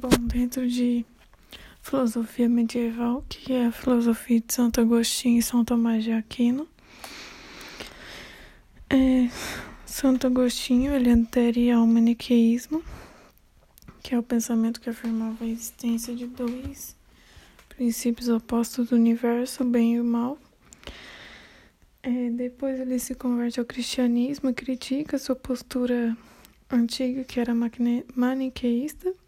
Bom, dentro de filosofia medieval, que é a filosofia de Santo Agostinho e São Tomás de Aquino, é, Santo Agostinho ele aderia ao maniqueísmo, que é o pensamento que afirmava a existência de dois princípios opostos do universo, o bem e o mal. É, depois ele se converte ao cristianismo e critica sua postura antiga, que era maniqueísta é,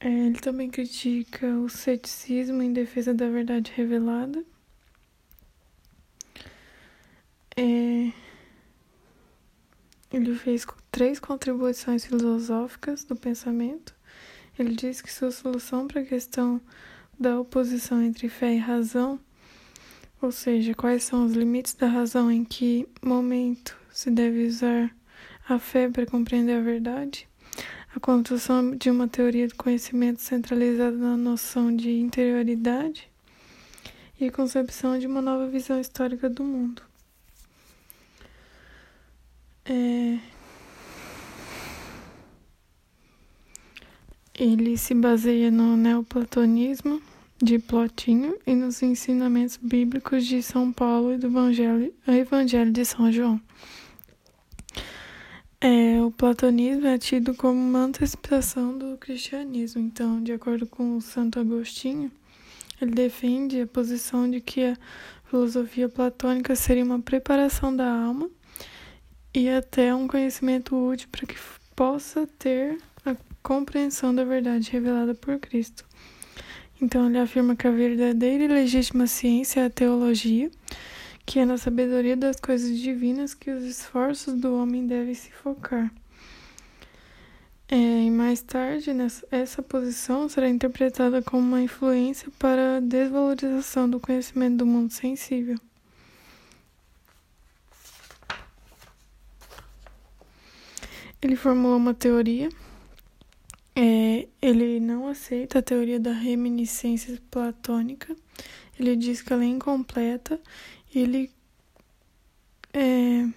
ele também critica o ceticismo em defesa da verdade revelada. É, ele fez três contribuições filosóficas do pensamento. Ele diz que sua solução para a questão da oposição entre fé e razão, ou seja, quais são os limites da razão, em que momento se deve usar a fé para compreender a verdade, a construção de uma teoria do conhecimento centralizada na noção de interioridade e a concepção de uma nova visão histórica do mundo. É... Ele se baseia no neoplatonismo de Plotinho e nos ensinamentos bíblicos de São Paulo e do Evangelho, Evangelho de São João. É, o platonismo é tido como uma antecipação do cristianismo. Então, de acordo com Santo Agostinho, ele defende a posição de que a filosofia platônica seria uma preparação da alma e até um conhecimento útil para que possa ter a compreensão da verdade revelada por Cristo. Então, ele afirma que a verdadeira e legítima ciência é a teologia que é na sabedoria das coisas divinas que os esforços do homem devem se focar. É, e mais tarde, nessa, essa posição será interpretada como uma influência para a desvalorização do conhecimento do mundo sensível. Ele formulou uma teoria. É, ele não aceita a teoria da reminiscência platônica. Ele diz que ela é incompleta ele é,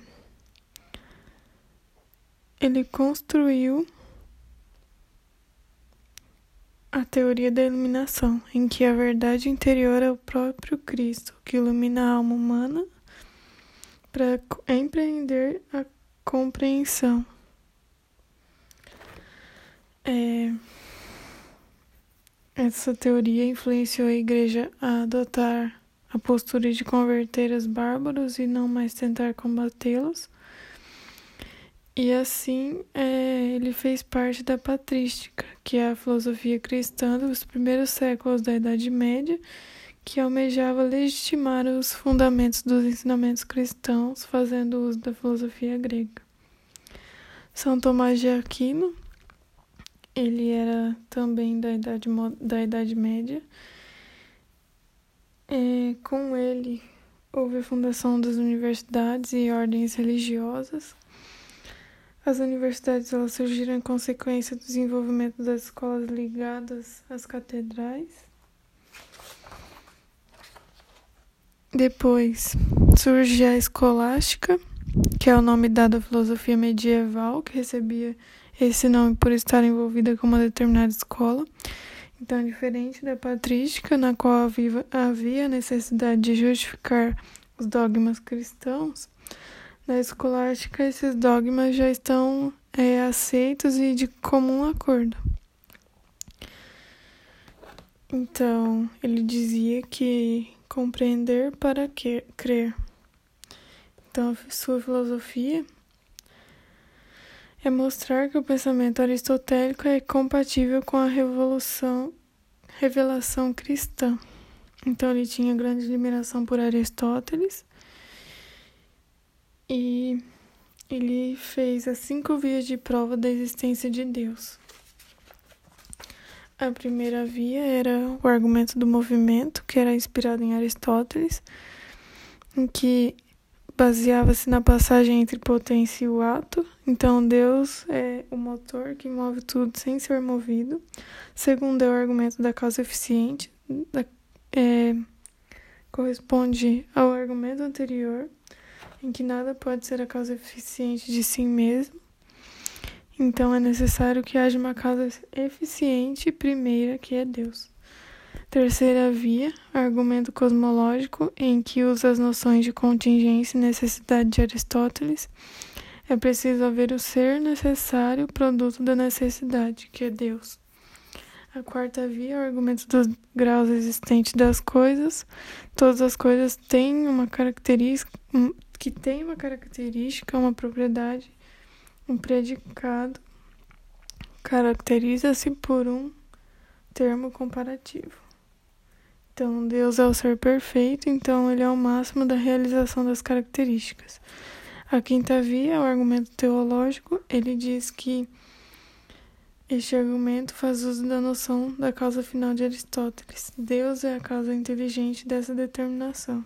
ele construiu a teoria da iluminação, em que a verdade interior é o próprio Cristo, que ilumina a alma humana para empreender a compreensão. É, essa teoria influenciou a igreja a adotar a postura de converter os bárbaros e não mais tentar combatê-los. E assim é, ele fez parte da patrística, que é a filosofia cristã dos primeiros séculos da Idade Média, que almejava legitimar os fundamentos dos ensinamentos cristãos, fazendo uso da filosofia grega. São Tomás de Aquino, ele era também da Idade, da idade Média, é, com ele, houve a fundação das universidades e ordens religiosas. As universidades elas surgiram em consequência do desenvolvimento das escolas ligadas às catedrais. Depois surge a escolástica, que é o nome dado à filosofia medieval, que recebia esse nome por estar envolvida com uma determinada escola. Então, diferente da patrística, na qual havia necessidade de justificar os dogmas cristãos, na escolástica esses dogmas já estão é, aceitos e de comum acordo. Então, ele dizia que compreender para que crer. Então, sua filosofia é mostrar que o pensamento aristotélico é compatível com a revolução, revelação cristã. Então ele tinha grande admiração por Aristóteles e ele fez as cinco vias de prova da existência de Deus. A primeira via era o argumento do movimento, que era inspirado em Aristóteles, em que baseava-se na passagem entre potência e o ato. Então, Deus é o motor que move tudo sem ser movido. Segundo é o argumento da causa eficiente, da, é, corresponde ao argumento anterior, em que nada pode ser a causa eficiente de si mesmo. Então é necessário que haja uma causa eficiente primeira, que é Deus. Terceira via, argumento cosmológico, em que usa as noções de contingência e necessidade de Aristóteles. É preciso haver o ser necessário, produto da necessidade, que é Deus. A quarta via, argumento dos graus existentes das coisas. Todas as coisas têm uma característica, que tem uma característica, uma propriedade um predicado caracteriza-se por um termo comparativo. Então, Deus é o ser perfeito, então ele é o máximo da realização das características. A quinta via, o argumento teológico, ele diz que este argumento faz uso da noção da causa final de Aristóteles. Deus é a causa inteligente dessa determinação.